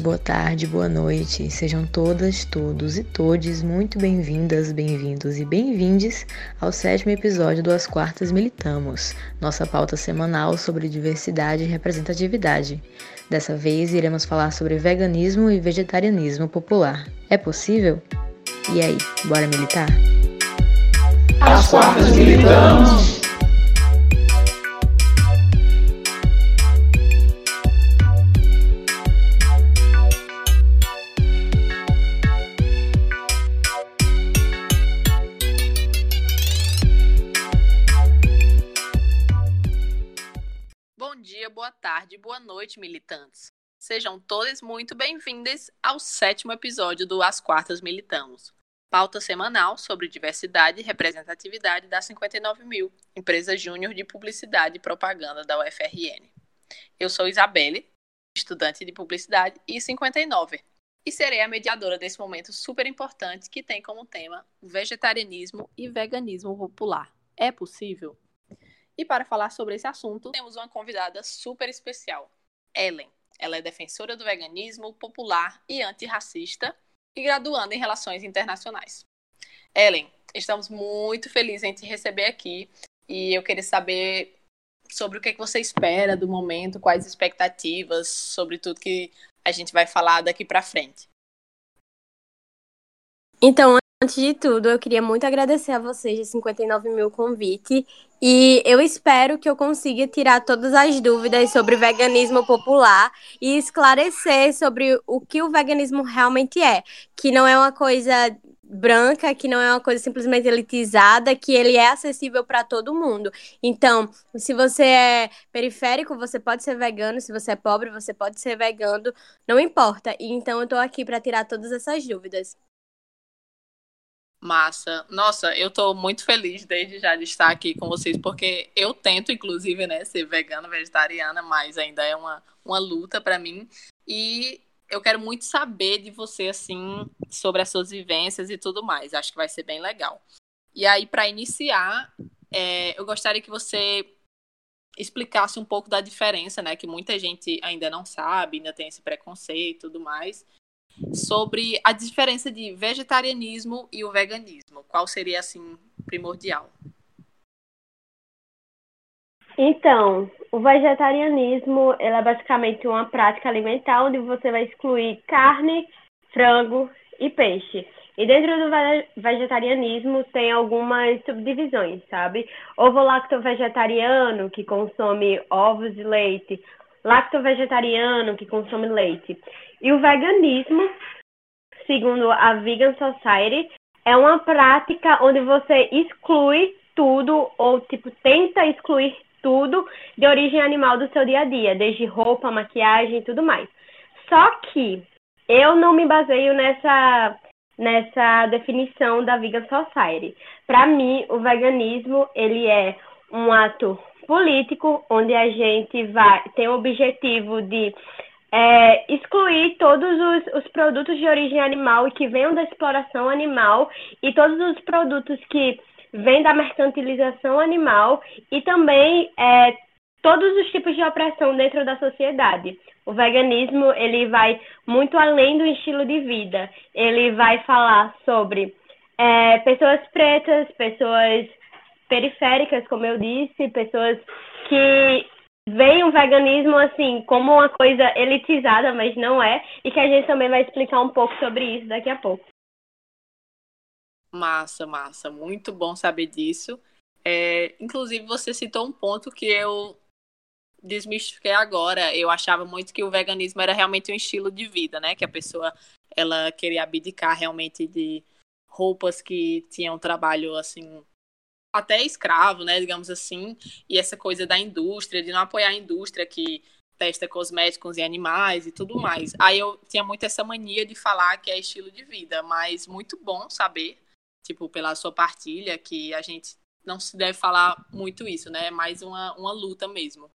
boa tarde, boa noite. Sejam todas, todos e todes muito bem-vindas, bem-vindos e bem-vindes ao sétimo episódio do As Quartas Militamos, nossa pauta semanal sobre diversidade e representatividade. Dessa vez iremos falar sobre veganismo e vegetarianismo popular. É possível? E aí, bora militar? As Quartas Militamos! Boa noite, militantes. Sejam todos muito bem-vindos ao sétimo episódio do As Quartas Militamos, pauta semanal sobre diversidade e representatividade da 59 mil, empresa júnior de publicidade e propaganda da UFRN. Eu sou Isabelle, estudante de publicidade e 59, e serei a mediadora desse momento super importante que tem como tema vegetarianismo e veganismo popular. É possível? E para falar sobre esse assunto, temos uma convidada super especial, Ellen. Ela é defensora do veganismo popular e antirracista e graduanda em Relações Internacionais. Ellen, estamos muito felizes em te receber aqui e eu queria saber sobre o que, é que você espera do momento, quais expectativas, sobre tudo que a gente vai falar daqui para frente. Então, Antes de tudo, eu queria muito agradecer a vocês de 59 mil convite e eu espero que eu consiga tirar todas as dúvidas sobre veganismo popular e esclarecer sobre o que o veganismo realmente é, que não é uma coisa branca, que não é uma coisa simplesmente elitizada, que ele é acessível para todo mundo. Então, se você é periférico, você pode ser vegano, se você é pobre, você pode ser vegano, não importa. E então eu estou aqui para tirar todas essas dúvidas. Massa. Nossa, eu tô muito feliz desde já de estar aqui com vocês, porque eu tento, inclusive, né, ser vegana, vegetariana, mas ainda é uma, uma luta para mim. E eu quero muito saber de você, assim, sobre as suas vivências e tudo mais. Acho que vai ser bem legal. E aí, para iniciar, é, eu gostaria que você explicasse um pouco da diferença, né, que muita gente ainda não sabe, ainda tem esse preconceito e tudo mais sobre a diferença de vegetarianismo e o veganismo. Qual seria, assim, primordial? Então, o vegetarianismo é basicamente uma prática alimentar onde você vai excluir carne, frango e peixe. E dentro do vegetarianismo tem algumas subdivisões, sabe? Ovo-lacto vegetariano, que consome ovos e leite, lacto-vegetariano, que consome leite. E o veganismo, segundo a Vegan Society, é uma prática onde você exclui tudo, ou tipo, tenta excluir tudo de origem animal do seu dia a dia, desde roupa, maquiagem e tudo mais. Só que eu não me baseio nessa, nessa definição da Vegan Society. Para mim, o veganismo ele é um ato político onde a gente vai tem o objetivo de é, excluir todos os, os, produtos de origem animal e que venham da exploração animal e todos os produtos que vêm da mercantilização animal e também é, todos os tipos de opressão dentro da sociedade. O veganismo ele vai muito além do estilo de vida. Ele vai falar sobre é, pessoas pretas, pessoas periféricas, como eu disse, pessoas que veem o veganismo assim como uma coisa elitizada, mas não é, e que a gente também vai explicar um pouco sobre isso daqui a pouco. Massa, massa, muito bom saber disso. É, inclusive, você citou um ponto que eu desmistifiquei agora. Eu achava muito que o veganismo era realmente um estilo de vida, né? Que a pessoa ela queria abdicar realmente de roupas que tinham trabalho assim até escravo, né, digamos assim, e essa coisa da indústria, de não apoiar a indústria que testa cosméticos em animais e tudo mais. Aí eu tinha muito essa mania de falar que é estilo de vida, mas muito bom saber, tipo, pela sua partilha, que a gente não se deve falar muito isso, né? É mais uma, uma luta mesmo.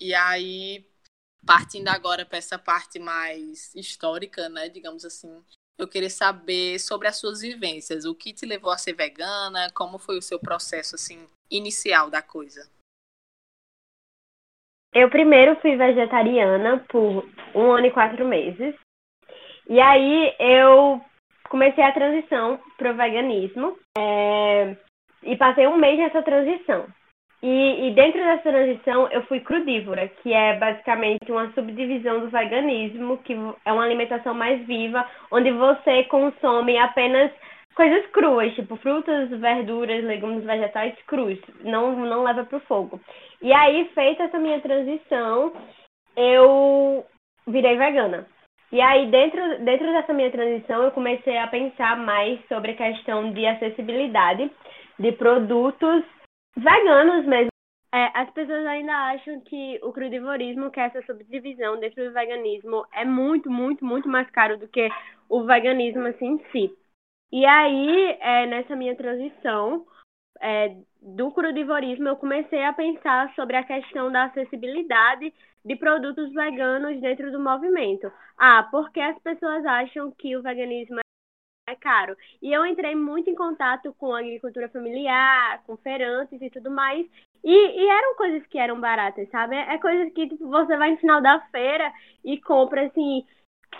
E aí, partindo agora para essa parte mais histórica, né, digamos assim, eu queria saber sobre as suas vivências, o que te levou a ser vegana, como foi o seu processo assim inicial da coisa. Eu primeiro fui vegetariana por um ano e quatro meses. E aí eu comecei a transição para o veganismo é, e passei um mês nessa transição. E, e, dentro dessa transição eu fui crudívora, que é basicamente uma subdivisão do veganismo, que é uma alimentação mais viva, onde você consome apenas coisas cruas, tipo frutas, verduras, legumes, vegetais crus, não, não leva para o fogo. E aí, feita essa minha transição, eu virei vegana. E aí, dentro, dentro dessa minha transição, eu comecei a pensar mais sobre a questão de acessibilidade de produtos veganos mesmo. É, as pessoas ainda acham que o crudivorismo, que é essa subdivisão dentro do veganismo, é muito, muito, muito mais caro do que o veganismo assim em si. E aí, é, nessa minha transição é, do crudivorismo, eu comecei a pensar sobre a questão da acessibilidade de produtos veganos dentro do movimento. Ah, porque as pessoas acham que o veganismo é caro. E eu entrei muito em contato com agricultura familiar, com feirantes e tudo mais. E, e eram coisas que eram baratas, sabe? É coisas que tipo, você vai no final da feira e compra assim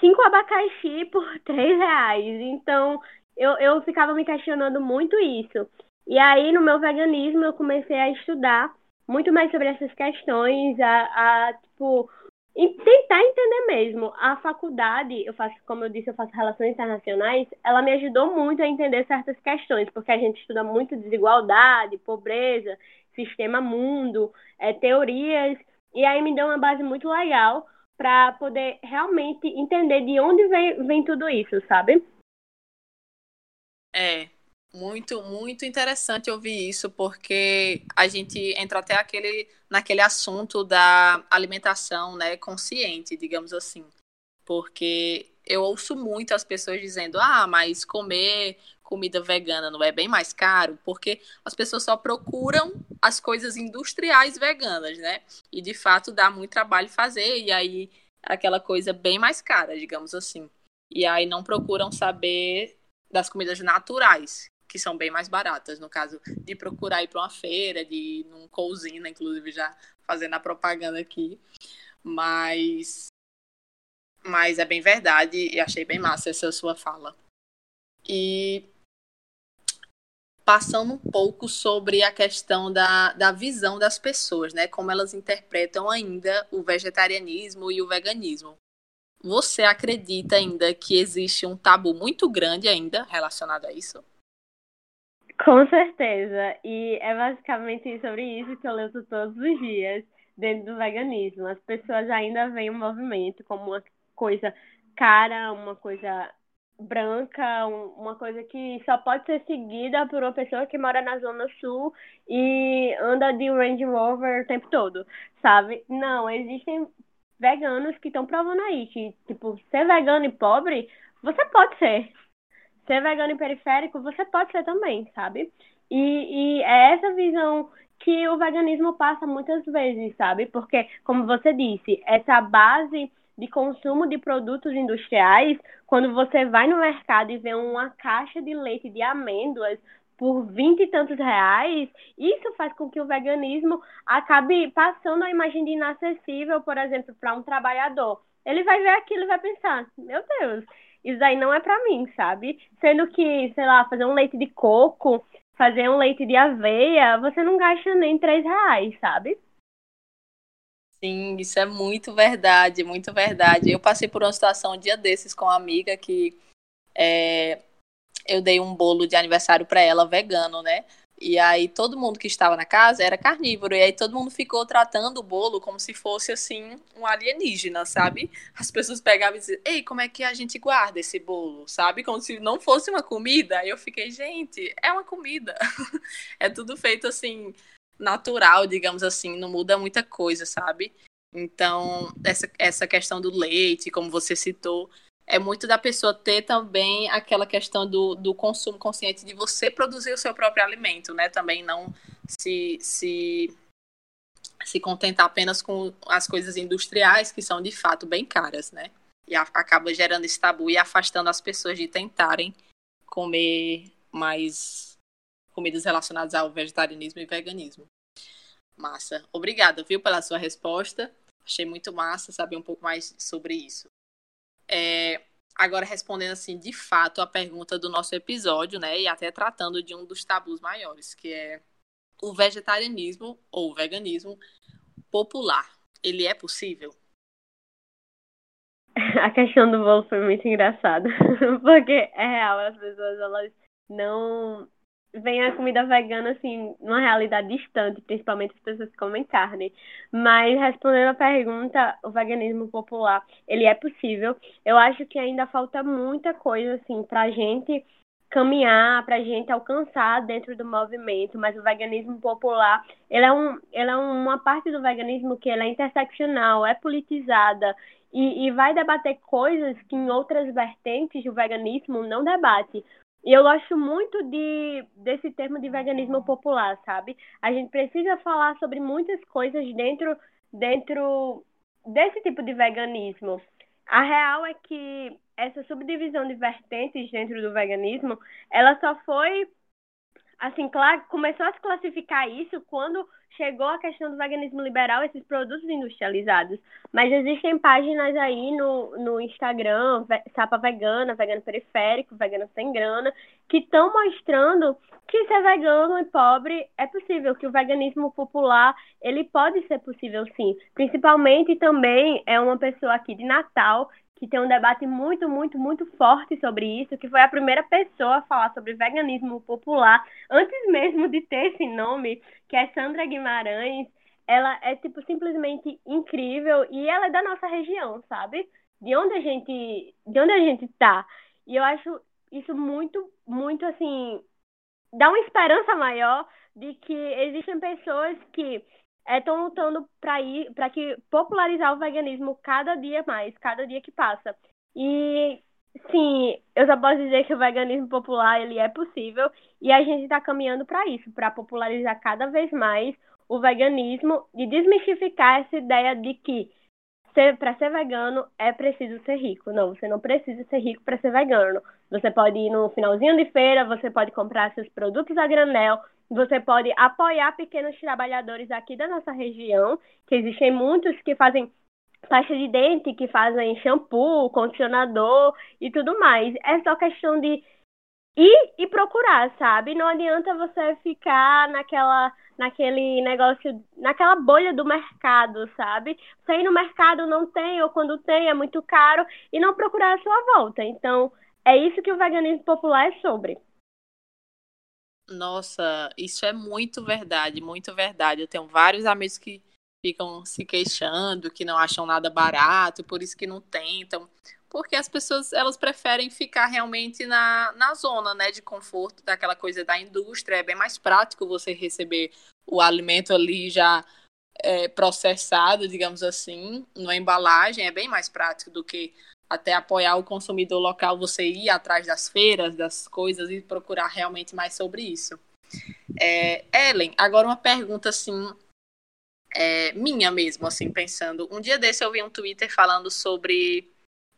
cinco abacaxi por três reais. Então eu, eu ficava me questionando muito isso. E aí no meu veganismo eu comecei a estudar muito mais sobre essas questões, a, a tipo e tentar entender mesmo. A faculdade, eu faço, como eu disse, eu faço relações internacionais, ela me ajudou muito a entender certas questões, porque a gente estuda muito desigualdade, pobreza, sistema mundo, é, teorias, e aí me deu uma base muito legal para poder realmente entender de onde vem, vem tudo isso, sabe? É, muito, muito interessante ouvir isso, porque a gente entra até aquele, naquele assunto da alimentação né, consciente, digamos assim. Porque eu ouço muito as pessoas dizendo, ah, mas comer comida vegana não é bem mais caro, porque as pessoas só procuram as coisas industriais veganas, né? E de fato dá muito trabalho fazer, e aí aquela coisa bem mais cara, digamos assim. E aí não procuram saber das comidas naturais, que são bem mais baratas, no caso de procurar ir para uma feira, de ir num cousina, inclusive já fazendo a propaganda aqui. Mas mas é bem verdade e achei bem massa essa sua fala. E passando um pouco sobre a questão da, da visão das pessoas, né? Como elas interpretam ainda o vegetarianismo e o veganismo. Você acredita ainda que existe um tabu muito grande ainda relacionado a isso? Com certeza. E é basicamente sobre isso que eu leio todos os dias dentro do veganismo. As pessoas ainda veem o movimento como uma coisa cara, uma coisa branca, uma coisa que só pode ser seguida por uma pessoa que mora na Zona Sul e anda de Range Rover o tempo todo, sabe? Não, existem veganos que estão provando aí que, tipo, ser vegano e pobre, você pode ser, ser vegano e periférico, você pode ser também, sabe? E, e é essa visão que o veganismo passa muitas vezes, sabe? Porque, como você disse, essa base de consumo de produtos industriais, quando você vai no mercado e vê uma caixa de leite de amêndoas por vinte e tantos reais, isso faz com que o veganismo acabe passando a imagem de inacessível, por exemplo, para um trabalhador. Ele vai ver aquilo e vai pensar, meu Deus, isso aí não é para mim, sabe? Sendo que, sei lá, fazer um leite de coco, fazer um leite de aveia, você não gasta nem três reais, sabe? Sim, isso é muito verdade, muito verdade. Eu passei por uma situação um dia desses com uma amiga que é, eu dei um bolo de aniversário para ela vegano, né? E aí todo mundo que estava na casa era carnívoro. E aí todo mundo ficou tratando o bolo como se fosse assim um alienígena, sabe? As pessoas pegavam e diziam, ei, como é que a gente guarda esse bolo? Sabe? Como se não fosse uma comida. Aí eu fiquei, gente, é uma comida. é tudo feito assim, natural, digamos assim, não muda muita coisa, sabe? Então, essa, essa questão do leite, como você citou, é muito da pessoa ter também aquela questão do, do consumo consciente de você produzir o seu próprio alimento, né? Também não se, se, se contentar apenas com as coisas industriais, que são de fato bem caras, né? E a, acaba gerando esse tabu e afastando as pessoas de tentarem comer mais comidas relacionadas ao vegetarianismo e veganismo. Massa. Obrigada, viu, pela sua resposta. Achei muito massa saber um pouco mais sobre isso. É, agora, respondendo assim, de fato, a pergunta do nosso episódio, né? E até tratando de um dos tabus maiores, que é o vegetarianismo ou veganismo popular. Ele é possível? A questão do bolo foi muito engraçada. Porque é real, as pessoas elas não vem a comida vegana, assim, numa realidade distante, principalmente as pessoas que comem carne. Mas, respondendo a pergunta, o veganismo popular, ele é possível. Eu acho que ainda falta muita coisa, assim, pra gente caminhar, pra gente alcançar dentro do movimento, mas o veganismo popular, ele é, um, ele é uma parte do veganismo que é interseccional, é politizada, e, e vai debater coisas que em outras vertentes do veganismo não debate. E eu gosto muito de, desse termo de veganismo popular, sabe? A gente precisa falar sobre muitas coisas dentro, dentro desse tipo de veganismo. A real é que essa subdivisão de vertentes dentro do veganismo, ela só foi assim, começou a se classificar isso quando chegou a questão do veganismo liberal, esses produtos industrializados. Mas existem páginas aí no, no Instagram, Sapa Vegana, Vegano Periférico, Vegano Sem Grana, que estão mostrando que ser vegano e pobre é possível, que o veganismo popular, ele pode ser possível sim. Principalmente também é uma pessoa aqui de Natal que tem um debate muito, muito, muito forte sobre isso, que foi a primeira pessoa a falar sobre veganismo popular, antes mesmo de ter esse nome, que é Sandra Guimarães. Ela é, tipo, simplesmente incrível e ela é da nossa região, sabe? De onde a gente, de onde a gente tá. E eu acho isso muito, muito, assim, dá uma esperança maior de que existem pessoas que estão é, lutando para ir para que popularizar o veganismo cada dia mais, cada dia que passa. E sim, eu só posso dizer que o veganismo popular ele é possível e a gente está caminhando para isso, para popularizar cada vez mais o veganismo e desmistificar essa ideia de que para ser vegano é preciso ser rico. Não, você não precisa ser rico para ser vegano. Você pode ir no finalzinho de feira, você pode comprar seus produtos a granel, você pode apoiar pequenos trabalhadores aqui da nossa região, que existem muitos que fazem pasta de dente, que fazem shampoo, condicionador e tudo mais. É só questão de ir e procurar, sabe? Não adianta você ficar naquela naquele negócio, naquela bolha do mercado, sabe? Ir no mercado não tem, ou quando tem é muito caro, e não procurar a sua volta. Então, é isso que o veganismo popular é sobre. Nossa, isso é muito verdade, muito verdade. Eu tenho vários amigos que ficam se queixando, que não acham nada barato, por isso que não tentam. Porque as pessoas, elas preferem ficar realmente na, na zona, né, de conforto, daquela coisa da indústria. É bem mais prático você receber o alimento ali já é, processado, digamos assim, na embalagem. É bem mais prático do que até apoiar o consumidor local, você ir atrás das feiras, das coisas e procurar realmente mais sobre isso. É, Ellen, agora uma pergunta assim, é, minha mesmo, assim, pensando. Um dia desse eu vi um Twitter falando sobre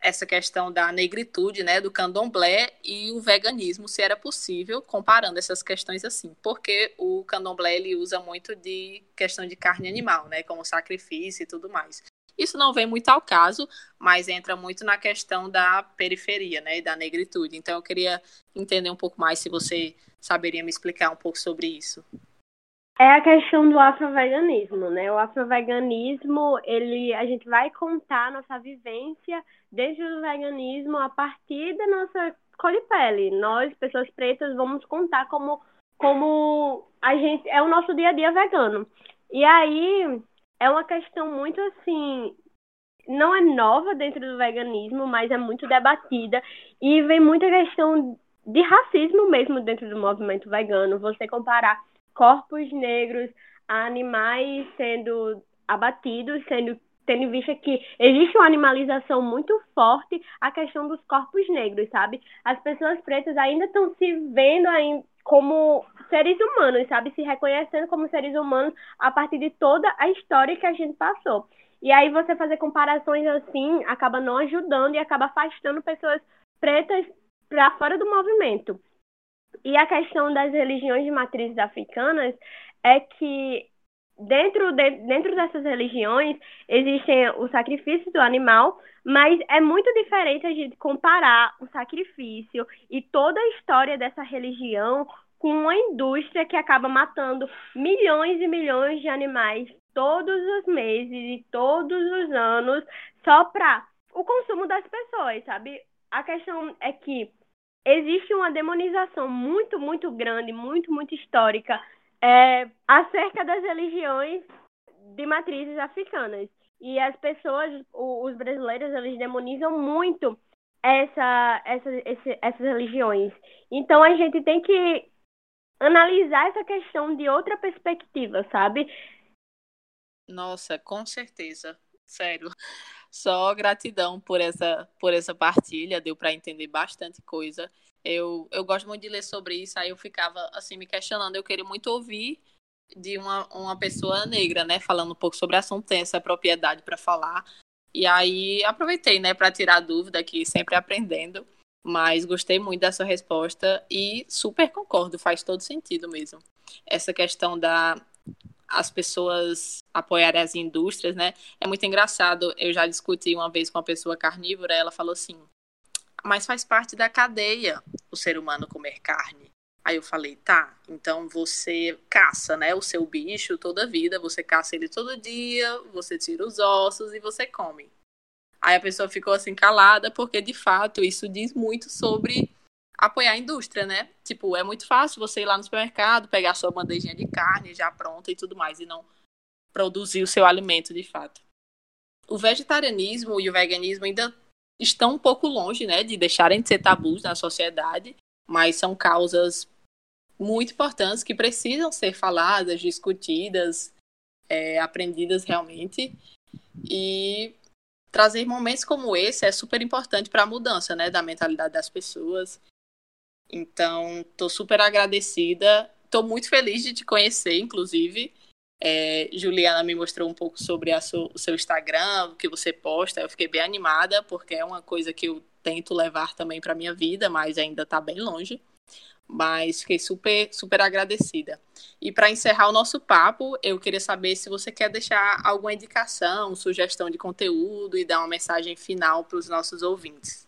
essa questão da negritude, né, do candomblé e o veganismo, se era possível, comparando essas questões assim, porque o candomblé ele usa muito de questão de carne animal, né, como sacrifício e tudo mais. Isso não vem muito ao caso, mas entra muito na questão da periferia, né, e da negritude. Então eu queria entender um pouco mais se você saberia me explicar um pouco sobre isso. É a questão do afroveganismo, né? O afroveganismo, ele, a gente vai contar nossa vivência dentro do veganismo a partir da nossa cor de pele. Nós, pessoas pretas, vamos contar como, como a gente é o nosso dia a dia vegano. E aí é uma questão muito assim, não é nova dentro do veganismo, mas é muito debatida e vem muita questão de racismo mesmo dentro do movimento vegano. Você comparar corpos negros a animais sendo abatidos, sendo tendo em vista que existe uma animalização muito forte a questão dos corpos negros, sabe? As pessoas pretas ainda estão se vendo como seres humanos, sabe? Se reconhecendo como seres humanos a partir de toda a história que a gente passou. E aí você fazer comparações assim acaba não ajudando e acaba afastando pessoas pretas para fora do movimento. E a questão das religiões de matrizes africanas é que dentro, de, dentro dessas religiões existem o sacrifício do animal, mas é muito diferente a gente comparar o sacrifício e toda a história dessa religião com uma indústria que acaba matando milhões e milhões de animais todos os meses e todos os anos só para o consumo das pessoas, sabe? A questão é que existe uma demonização muito, muito grande, muito, muito histórica é, acerca das religiões de matrizes africanas. E as pessoas, os brasileiros, eles demonizam muito essa, essa, esse, essas religiões. Então a gente tem que analisar essa questão de outra perspectiva, sabe? Nossa, com certeza. Sério. Só gratidão por essa, por essa partilha, deu para entender bastante coisa. Eu, eu gosto muito de ler sobre isso, aí eu ficava assim me questionando, eu queria muito ouvir de uma, uma pessoa negra, né, falando um pouco sobre assunto, tem essa propriedade para falar. E aí aproveitei, né, para tirar dúvida aqui, sempre aprendendo, mas gostei muito dessa resposta e super concordo, faz todo sentido mesmo. Essa questão da as pessoas apoiarem as indústrias, né? É muito engraçado. Eu já discuti uma vez com uma pessoa carnívora, ela falou assim: "Mas faz parte da cadeia o ser humano comer carne". Aí eu falei: "Tá, então você caça, né, o seu bicho toda vida, você caça ele todo dia, você tira os ossos e você come". Aí a pessoa ficou assim calada, porque de fato isso diz muito sobre apoiar a indústria, né? Tipo, é muito fácil você ir lá no supermercado, pegar sua bandejinha de carne já pronta e tudo mais, e não produzir o seu alimento de fato. O vegetarianismo e o veganismo ainda estão um pouco longe, né, de deixarem de ser tabus na sociedade, mas são causas muito importantes que precisam ser faladas, discutidas, é, aprendidas realmente. E trazer momentos como esse é super importante para a mudança, né, da mentalidade das pessoas então, estou super agradecida. Estou muito feliz de te conhecer, inclusive. É, Juliana me mostrou um pouco sobre o seu Instagram, o que você posta. Eu fiquei bem animada, porque é uma coisa que eu tento levar também para minha vida, mas ainda está bem longe. Mas fiquei super, super agradecida. E para encerrar o nosso papo, eu queria saber se você quer deixar alguma indicação, sugestão de conteúdo e dar uma mensagem final para os nossos ouvintes.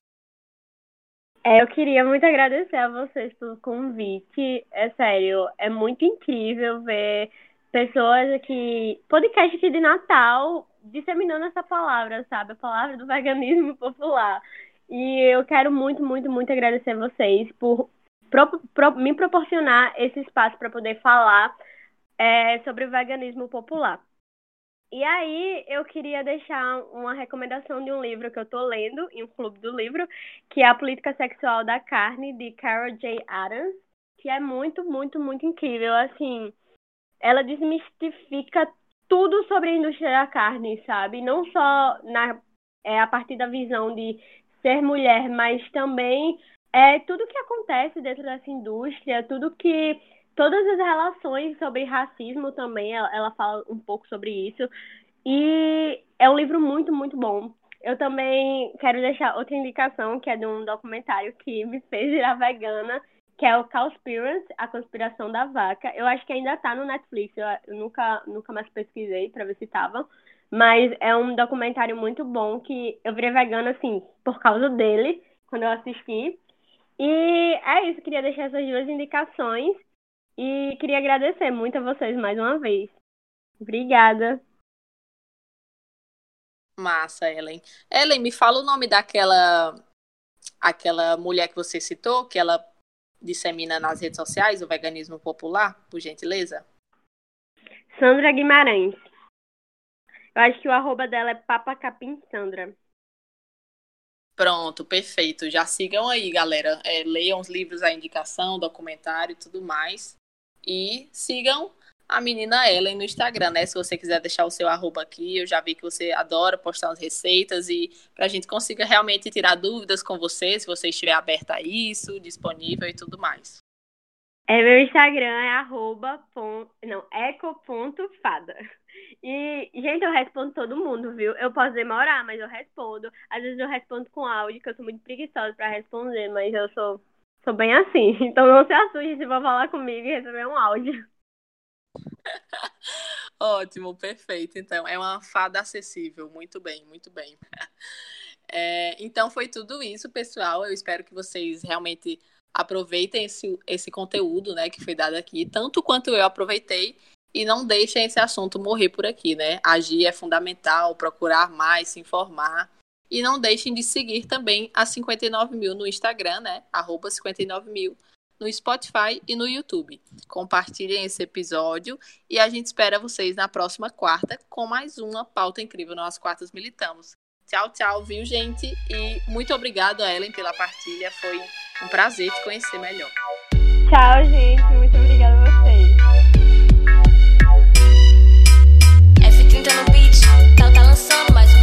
É, eu queria muito agradecer a vocês pelo convite. É sério, é muito incrível ver pessoas aqui, podcast aqui de Natal, disseminando essa palavra, sabe? A palavra do veganismo popular. E eu quero muito, muito, muito agradecer a vocês por pro, pro, me proporcionar esse espaço para poder falar é, sobre o veganismo popular. E aí eu queria deixar uma recomendação de um livro que eu estou lendo em um clube do livro, que é A Política Sexual da Carne, de Carol J. Adams, que é muito, muito, muito incrível. Assim, ela desmistifica tudo sobre a indústria da carne, sabe? Não só na, é, a partir da visão de ser mulher, mas também é tudo que acontece dentro dessa indústria, tudo que todas as relações sobre racismo também, ela, ela fala um pouco sobre isso. E é um livro muito, muito bom. Eu também quero deixar outra indicação, que é de um documentário que me fez virar vegana, que é o Cowspiracy, A Conspiração da Vaca. Eu acho que ainda tá no Netflix, eu, nunca, nunca mais pesquisei para ver se tava. Mas é um documentário muito bom que eu virei vegana, assim, por causa dele, quando eu assisti. E é isso, queria deixar essas duas indicações. E queria agradecer muito a vocês mais uma vez. Obrigada. Massa, Ellen. Ellen, me fala o nome daquela aquela mulher que você citou, que ela dissemina nas redes sociais o veganismo popular, por gentileza? Sandra Guimarães. Eu acho que o arroba dela é papacapim Sandra. Pronto, perfeito. Já sigam aí, galera. É, leiam os livros, a indicação, documentário e tudo mais. E sigam a menina Ellen no Instagram, né? Se você quiser deixar o seu arroba aqui, eu já vi que você adora postar as receitas e para a gente consiga realmente tirar dúvidas com você, se você estiver aberta a isso, disponível e tudo mais. É, meu Instagram é arroba, ponto, não, eco.fada. E, gente, eu respondo todo mundo, viu? Eu posso demorar, mas eu respondo. Às vezes eu respondo com áudio, que eu sou muito preguiçosa para responder, mas eu sou Sou bem assim. Então não se assuste se for falar comigo e receber um áudio. Ótimo, perfeito. Então, é uma fada acessível. Muito bem, muito bem. É, então, foi tudo isso, pessoal. Eu espero que vocês realmente aproveitem esse, esse conteúdo né, que foi dado aqui, tanto quanto eu aproveitei. E não deixem esse assunto morrer por aqui, né? Agir é fundamental, procurar mais, se informar. E não deixem de seguir também a 59 mil no Instagram, né? Arroba 59 mil no Spotify e no YouTube. Compartilhem esse episódio e a gente espera vocês na próxima quarta com mais uma pauta incrível nós Quartas Militamos. Tchau, tchau, viu, gente? E muito obrigado a Ellen pela partilha. Foi um prazer te conhecer melhor. Tchau, gente. Muito obrigada a vocês. F30 no beat, tá lançando mais um